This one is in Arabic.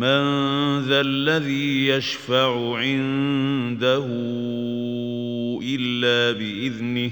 من ذا الذي يشفع عنده إلا بإذنه